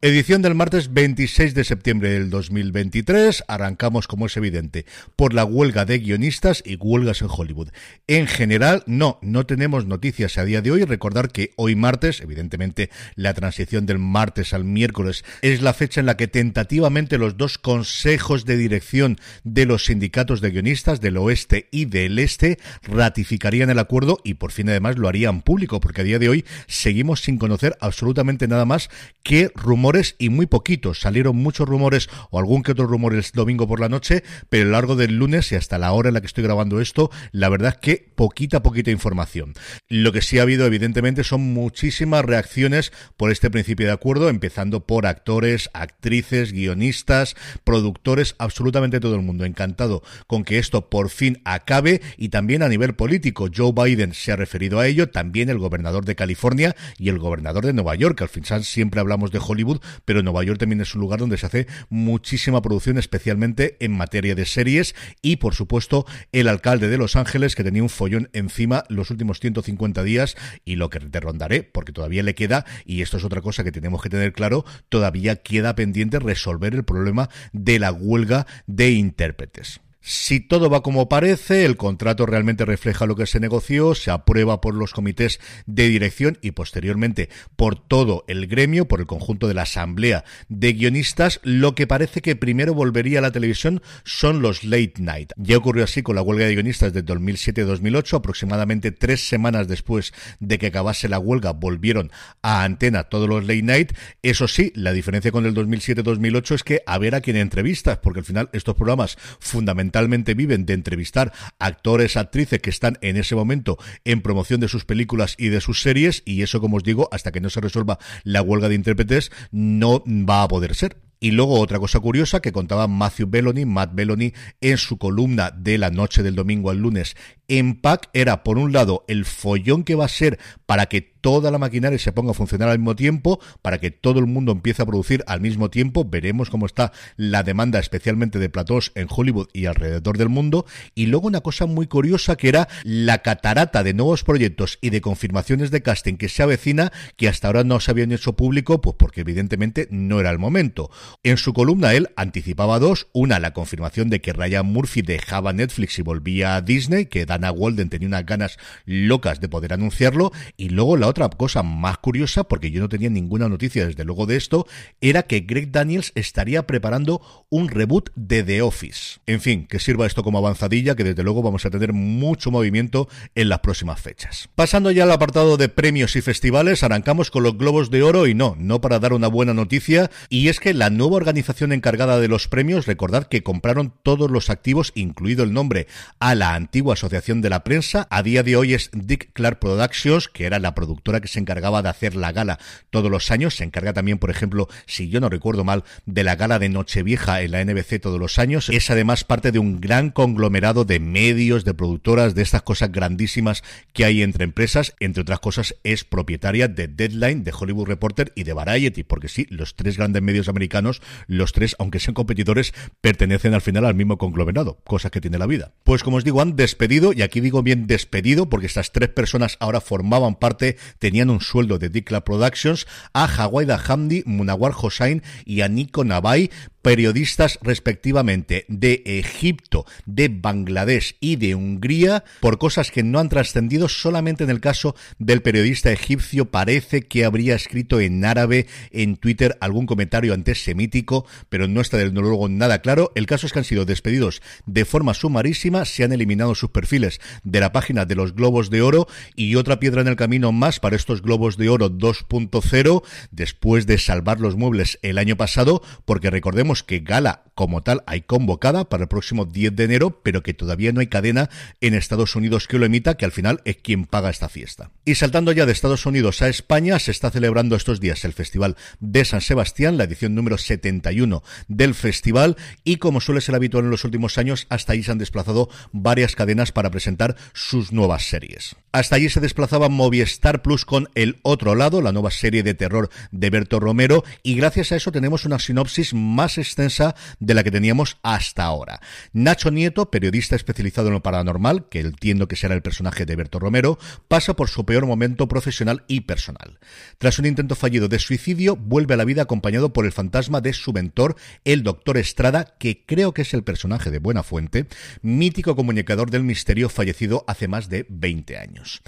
Edición del martes 26 de septiembre del 2023. Arrancamos, como es evidente, por la huelga de guionistas y huelgas en Hollywood. En general, no, no tenemos noticias a día de hoy. Recordar que hoy martes, evidentemente, la transición del martes al miércoles es la fecha en la que tentativamente los dos consejos de dirección de los sindicatos de guionistas del oeste y del este ratificarían el acuerdo y por fin además lo harían público, porque a día de hoy seguimos sin conocer absolutamente nada más que rumores y muy poquitos. Salieron muchos rumores o algún que otro rumor el domingo por la noche, pero a lo largo del lunes y hasta la hora en la que estoy grabando esto, la verdad es que poquita, poquita información. Lo que sí ha habido, evidentemente, son muchísimas reacciones por este principio de acuerdo, empezando por actores, actrices, guionistas, productores, absolutamente todo el mundo encantado con que esto por fin acabe y también a nivel político. Joe Biden se ha referido a ello, también el gobernador de California y el gobernador de Nueva York. Al final siempre hablamos de Hollywood, pero Nueva York también es un lugar donde se hace muchísima producción, especialmente en materia de series y, por supuesto, el alcalde de Los Ángeles que tenía un follón encima los últimos 150 días y lo que te rondaré, porque todavía le queda, y esto es otra cosa que tenemos que tener claro, todavía queda pendiente resolver el problema de la huelga de intérpretes. Si todo va como parece, el contrato realmente refleja lo que se negoció, se aprueba por los comités de dirección y posteriormente por todo el gremio, por el conjunto de la asamblea de guionistas, lo que parece que primero volvería a la televisión son los late night. Ya ocurrió así con la huelga de guionistas de 2007-2008, aproximadamente tres semanas después de que acabase la huelga volvieron a antena todos los late night. Eso sí, la diferencia con el 2007-2008 es que a ver a quién entrevistas, porque al final estos programas fundamentales viven de entrevistar actores, actrices que están en ese momento en promoción de sus películas y de sus series y eso, como os digo, hasta que no se resuelva la huelga de intérpretes, no va a poder ser. Y luego otra cosa curiosa que contaba Matthew Belloni, Matt Belloni, en su columna de la noche del domingo al lunes en PAC era, por un lado, el follón que va a ser para que toda la maquinaria se ponga a funcionar al mismo tiempo, para que todo el mundo empiece a producir al mismo tiempo. Veremos cómo está la demanda, especialmente de platós en Hollywood y alrededor del mundo. Y luego una cosa muy curiosa que era la catarata de nuevos proyectos y de confirmaciones de casting que se avecina, que hasta ahora no se habían hecho público, pues porque evidentemente no era el momento. En su columna él anticipaba dos. Una, la confirmación de que Ryan Murphy dejaba Netflix y volvía a Disney, que da Ana Walden tenía unas ganas locas de poder anunciarlo. Y luego la otra cosa más curiosa, porque yo no tenía ninguna noticia desde luego de esto, era que Greg Daniels estaría preparando un reboot de The Office. En fin, que sirva esto como avanzadilla, que desde luego vamos a tener mucho movimiento en las próximas fechas. Pasando ya al apartado de premios y festivales, arrancamos con los Globos de Oro y no, no para dar una buena noticia, y es que la nueva organización encargada de los premios, recordad que compraron todos los activos, incluido el nombre, a la antigua asociación de la prensa. A día de hoy es Dick Clark Productions, que era la productora que se encargaba de hacer la gala todos los años. Se encarga también, por ejemplo, si yo no recuerdo mal, de la gala de Nochevieja en la NBC todos los años. Es además parte de un gran conglomerado de medios, de productoras, de estas cosas grandísimas que hay entre empresas. Entre otras cosas, es propietaria de Deadline, de Hollywood Reporter y de Variety, porque sí, los tres grandes medios americanos, los tres, aunque sean competidores, pertenecen al final al mismo conglomerado, cosas que tiene la vida. Pues como os digo, han despedido y aquí digo bien despedido porque estas tres personas ahora formaban parte, tenían un sueldo de Dikla Productions, a Hawaii Hamdi, Munawar Hossain y a Nico Navai periodistas respectivamente de Egipto, de Bangladesh y de Hungría por cosas que no han trascendido solamente en el caso del periodista egipcio parece que habría escrito en árabe en Twitter algún comentario antisemítico, pero no está de luego nada claro. El caso es que han sido despedidos de forma sumarísima, se han eliminado sus perfiles de la página de los Globos de Oro y otra piedra en el camino más para estos Globos de Oro 2.0 después de salvar los muebles el año pasado, porque recordemos que Gala como tal hay convocada para el próximo 10 de enero, pero que todavía no hay cadena en Estados Unidos que lo emita, que al final es quien paga esta fiesta. Y saltando ya de Estados Unidos a España, se está celebrando estos días el Festival de San Sebastián, la edición número 71 del festival, y como suele ser habitual en los últimos años, hasta ahí se han desplazado varias cadenas para presentar sus nuevas series. Hasta allí se desplazaba Movistar Plus con El Otro Lado, la nueva serie de terror de Berto Romero, y gracias a eso tenemos una sinopsis más extensa de la que teníamos hasta ahora. Nacho Nieto, periodista especializado en lo paranormal, que entiendo que será el personaje de Berto Romero, pasa por su peor momento profesional y personal. Tras un intento fallido de suicidio, vuelve a la vida acompañado por el fantasma de su mentor, el doctor Estrada, que creo que es el personaje de Buena Fuente, mítico comunicador del misterio fallecido hace más de 20 años.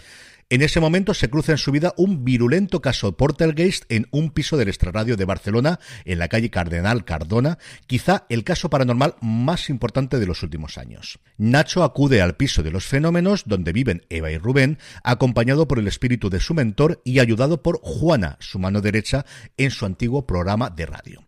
En ese momento se cruza en su vida un virulento caso Portergeist en un piso del extrarradio de Barcelona, en la calle Cardenal Cardona, quizá el caso paranormal más importante de los últimos años. Nacho acude al piso de los fenómenos, donde viven Eva y Rubén, acompañado por el espíritu de su mentor y ayudado por Juana, su mano derecha, en su antiguo programa de radio.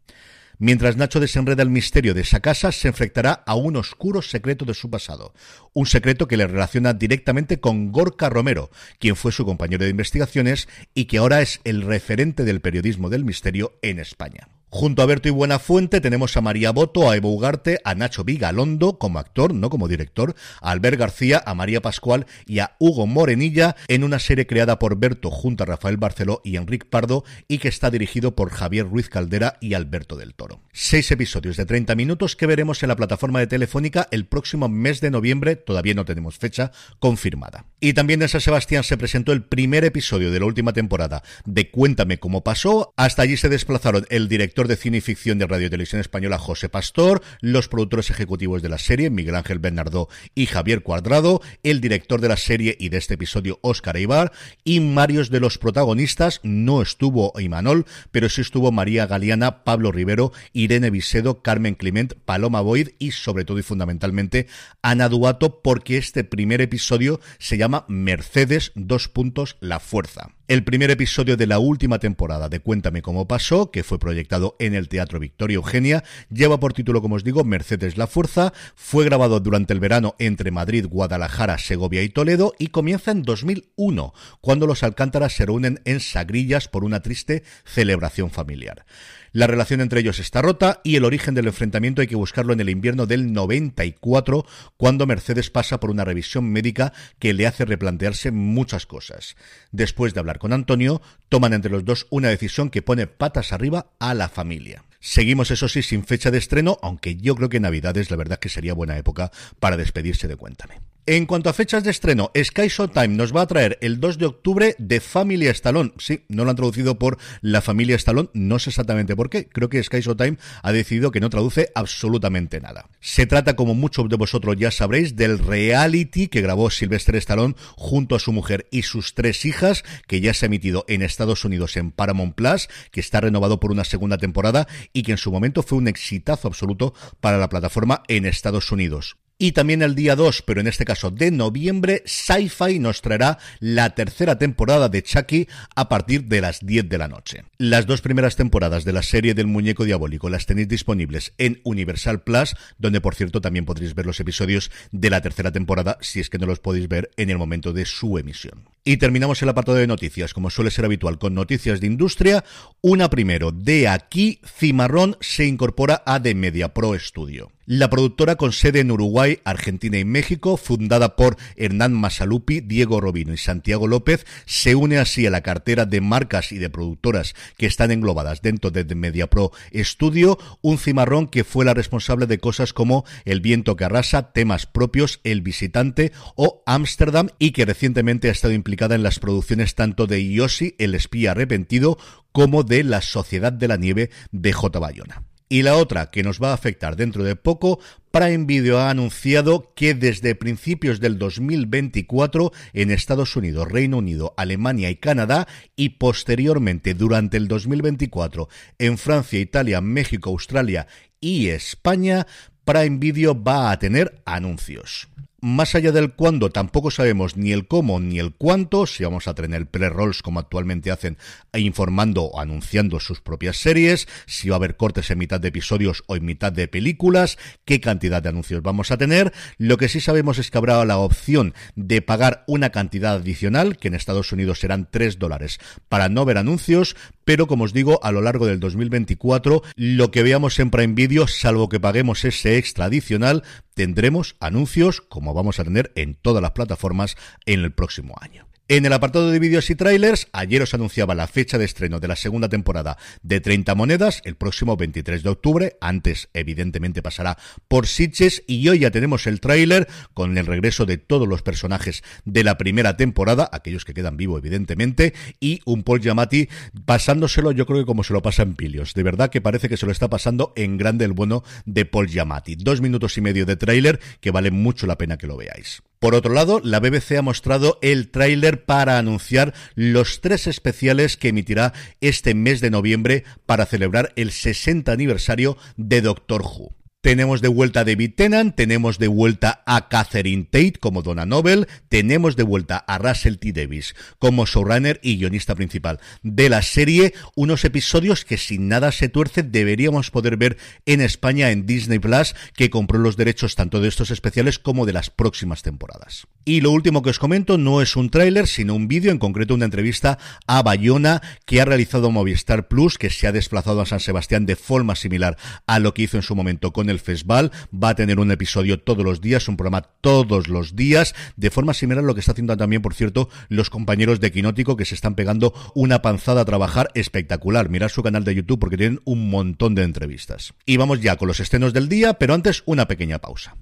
Mientras Nacho desenreda el misterio de esa casa, se enfrentará a un oscuro secreto de su pasado. Un secreto que le relaciona directamente con Gorka Romero, quien fue su compañero de investigaciones y que ahora es el referente del periodismo del misterio en España. Junto a Berto y Buenafuente tenemos a María Boto, a Evo Ugarte, a Nacho Vigalondo como actor, no como director, a Albert García, a María Pascual y a Hugo Morenilla en una serie creada por Berto junto a Rafael Barceló y Enrique Pardo y que está dirigido por Javier Ruiz Caldera y Alberto del Toro. Seis episodios de 30 minutos que veremos en la plataforma de Telefónica el próximo mes de noviembre, todavía no tenemos fecha confirmada. Y también en San Sebastián se presentó el primer episodio de la última temporada de Cuéntame cómo pasó. Hasta allí se desplazaron el director de cine y ficción de Radio Televisión Española José Pastor, los productores ejecutivos de la serie Miguel Ángel Bernardo y Javier Cuadrado, el director de la serie y de este episodio Óscar Eibar y varios de los protagonistas, no estuvo Imanol, pero sí estuvo María Galeana, Pablo Rivero, Irene Visedo, Carmen Clement, Paloma Boyd y sobre todo y fundamentalmente Ana Duato porque este primer episodio se llama Mercedes dos puntos la fuerza. El primer episodio de la última temporada de Cuéntame cómo pasó, que fue proyectado en el Teatro Victoria Eugenia, lleva por título, como os digo, Mercedes la Fuerza, fue grabado durante el verano entre Madrid, Guadalajara, Segovia y Toledo y comienza en 2001, cuando los Alcántaras se reúnen en Sagrillas por una triste celebración familiar. La relación entre ellos está rota y el origen del enfrentamiento hay que buscarlo en el invierno del 94, cuando Mercedes pasa por una revisión médica que le hace replantearse muchas cosas. Después de hablar con Antonio, toman entre los dos una decisión que pone patas arriba a la familia. Seguimos, eso sí, sin fecha de estreno, aunque yo creo que Navidades la verdad que sería buena época para despedirse de Cuéntame. En cuanto a fechas de estreno, Sky Showtime nos va a traer el 2 de octubre de Familia Stallone. Sí, no lo han traducido por La Familia Stallone, no sé exactamente por qué. Creo que Sky Showtime ha decidido que no traduce absolutamente nada. Se trata, como muchos de vosotros ya sabréis, del reality que grabó Sylvester Stallone junto a su mujer y sus tres hijas, que ya se ha emitido en Estados Unidos en Paramount Plus, que está renovado por una segunda temporada y que en su momento fue un exitazo absoluto para la plataforma en Estados Unidos. Y también el día 2, pero en este caso de noviembre, Sci-Fi nos traerá la tercera temporada de Chucky a partir de las 10 de la noche. Las dos primeras temporadas de la serie del muñeco diabólico las tenéis disponibles en Universal Plus, donde por cierto también podréis ver los episodios de la tercera temporada si es que no los podéis ver en el momento de su emisión. Y terminamos el apartado de noticias, como suele ser habitual, con noticias de industria. Una primero, de aquí, Cimarrón se incorpora a The Media Pro Studio. La productora con sede en Uruguay, Argentina y México, fundada por Hernán Masalupi, Diego Robino y Santiago López, se une así a la cartera de marcas y de productoras que están englobadas dentro de The Media Pro Studio, un cimarrón que fue la responsable de cosas como El viento que arrasa, temas propios, El visitante o Ámsterdam y que recientemente ha estado implicada en las producciones tanto de Yossi, El espía arrepentido, como de La Sociedad de la Nieve de J. Bayona. Y la otra que nos va a afectar dentro de poco, Prime Video ha anunciado que desde principios del 2024 en Estados Unidos, Reino Unido, Alemania y Canadá y posteriormente durante el 2024 en Francia, Italia, México, Australia y España, Prime Video va a tener anuncios. Más allá del cuándo, tampoco sabemos ni el cómo ni el cuánto, si vamos a tener pre-rolls como actualmente hacen, informando o anunciando sus propias series, si va a haber cortes en mitad de episodios o en mitad de películas, qué cantidad de anuncios vamos a tener. Lo que sí sabemos es que habrá la opción de pagar una cantidad adicional, que en Estados Unidos serán 3 dólares, para no ver anuncios, pero como os digo, a lo largo del 2024, lo que veamos en Prime Video, salvo que paguemos ese extra adicional, tendremos anuncios como vamos a tener en todas las plataformas en el próximo año. En el apartado de vídeos y trailers, ayer os anunciaba la fecha de estreno de la segunda temporada de 30 monedas, el próximo 23 de octubre, antes evidentemente pasará por Sitges y hoy ya tenemos el tráiler con el regreso de todos los personajes de la primera temporada, aquellos que quedan vivos evidentemente, y un Paul Giamatti pasándoselo yo creo que como se lo pasa en Pilios, de verdad que parece que se lo está pasando en grande el bueno de Paul Giamatti. Dos minutos y medio de tráiler que vale mucho la pena que lo veáis. Por otro lado, la BBC ha mostrado el tráiler para anunciar los tres especiales que emitirá este mes de noviembre para celebrar el 60 aniversario de Doctor Who. Tenemos de vuelta a David Tennant, tenemos de vuelta a Catherine Tate como Donna Noble, tenemos de vuelta a Russell T. Davis como showrunner y guionista principal de la serie, unos episodios que sin nada se tuerce deberíamos poder ver en España en Disney Plus, que compró los derechos tanto de estos especiales como de las próximas temporadas. Y lo último que os comento no es un tráiler, sino un vídeo, en concreto una entrevista a Bayona que ha realizado Movistar Plus, que se ha desplazado a San Sebastián de forma similar a lo que hizo en su momento con el festival. Va a tener un episodio todos los días, un programa todos los días, de forma similar a lo que está haciendo también, por cierto, los compañeros de Quinótico que se están pegando una panzada a trabajar espectacular. Mirad su canal de YouTube porque tienen un montón de entrevistas. Y vamos ya con los estrenos del día, pero antes una pequeña pausa.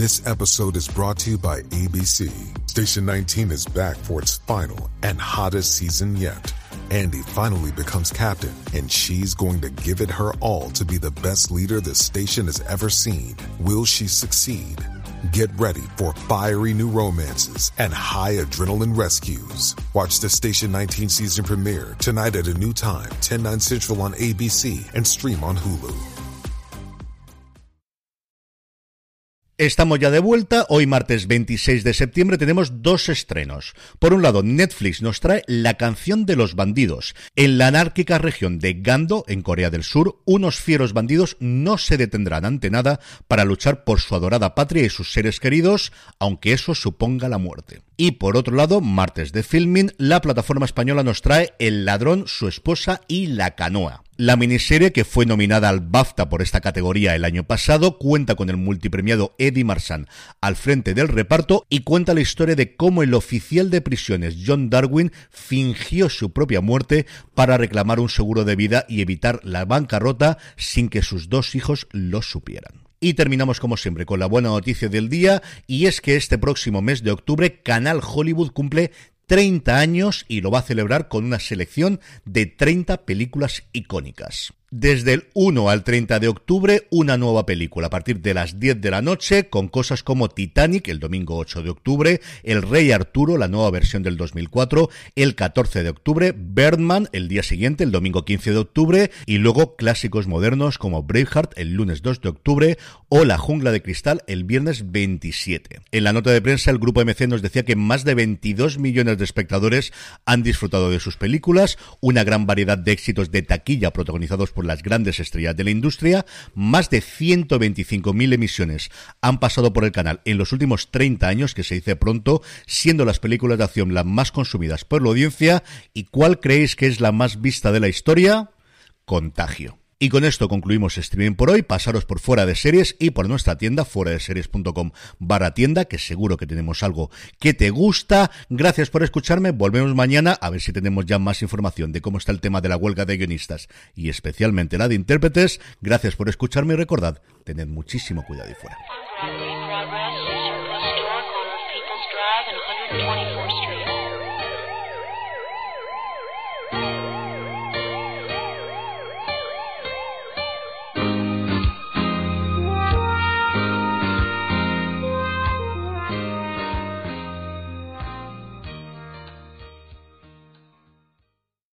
This episode is brought to ABC. Station 19 is back for its final and hottest season yet. Andy finally becomes captain, and she's going to give it her all to be the best leader the station has ever seen. Will she succeed? Get ready for fiery new romances and high adrenaline rescues. Watch the Station 19 season premiere tonight at a new time, 10, 9 central on ABC and stream on Hulu. Estamos ya de vuelta. Hoy, martes 26 de septiembre, tenemos dos estrenos. Por un lado, Netflix nos trae La canción de los bandidos. En la anárquica región de Gando, en Corea del Sur, unos fieros bandidos no se detendrán ante nada para luchar por su adorada patria y sus seres queridos, aunque eso suponga la muerte. Y por otro lado, martes de filming, la plataforma española nos trae El ladrón, su esposa y la canoa. La miniserie, que fue nominada al BAFTA por esta categoría el año pasado, cuenta con el multipremiado Eddie Marsan al frente del reparto y cuenta la historia de cómo el oficial de prisiones John Darwin fingió su propia muerte para reclamar un seguro de vida y evitar la bancarrota sin que sus dos hijos lo supieran. Y terminamos como siempre con la buena noticia del día y es que este próximo mes de octubre Canal Hollywood cumple 30 años y lo va a celebrar con una selección de 30 películas icónicas. Desde el 1 al 30 de octubre, una nueva película a partir de las 10 de la noche, con cosas como Titanic, el domingo 8 de octubre, El Rey Arturo, la nueva versión del 2004, el 14 de octubre, Birdman, el día siguiente, el domingo 15 de octubre, y luego clásicos modernos como Braveheart, el lunes 2 de octubre, o La Jungla de Cristal, el viernes 27. En la nota de prensa, el grupo MC nos decía que más de 22 millones de espectadores han disfrutado de sus películas, una gran variedad de éxitos de taquilla protagonizados por las grandes estrellas de la industria. Más de 125.000 emisiones han pasado por el canal en los últimos 30 años, que se dice pronto, siendo las películas de acción las más consumidas por la audiencia. ¿Y cuál creéis que es la más vista de la historia? Contagio. Y con esto concluimos streaming por hoy. Pasaros por fuera de series y por nuestra tienda, fuera de series.com barra tienda, que seguro que tenemos algo que te gusta. Gracias por escucharme. Volvemos mañana a ver si tenemos ya más información de cómo está el tema de la huelga de guionistas y especialmente la de intérpretes. Gracias por escucharme y recordad, tened muchísimo cuidado y fuera.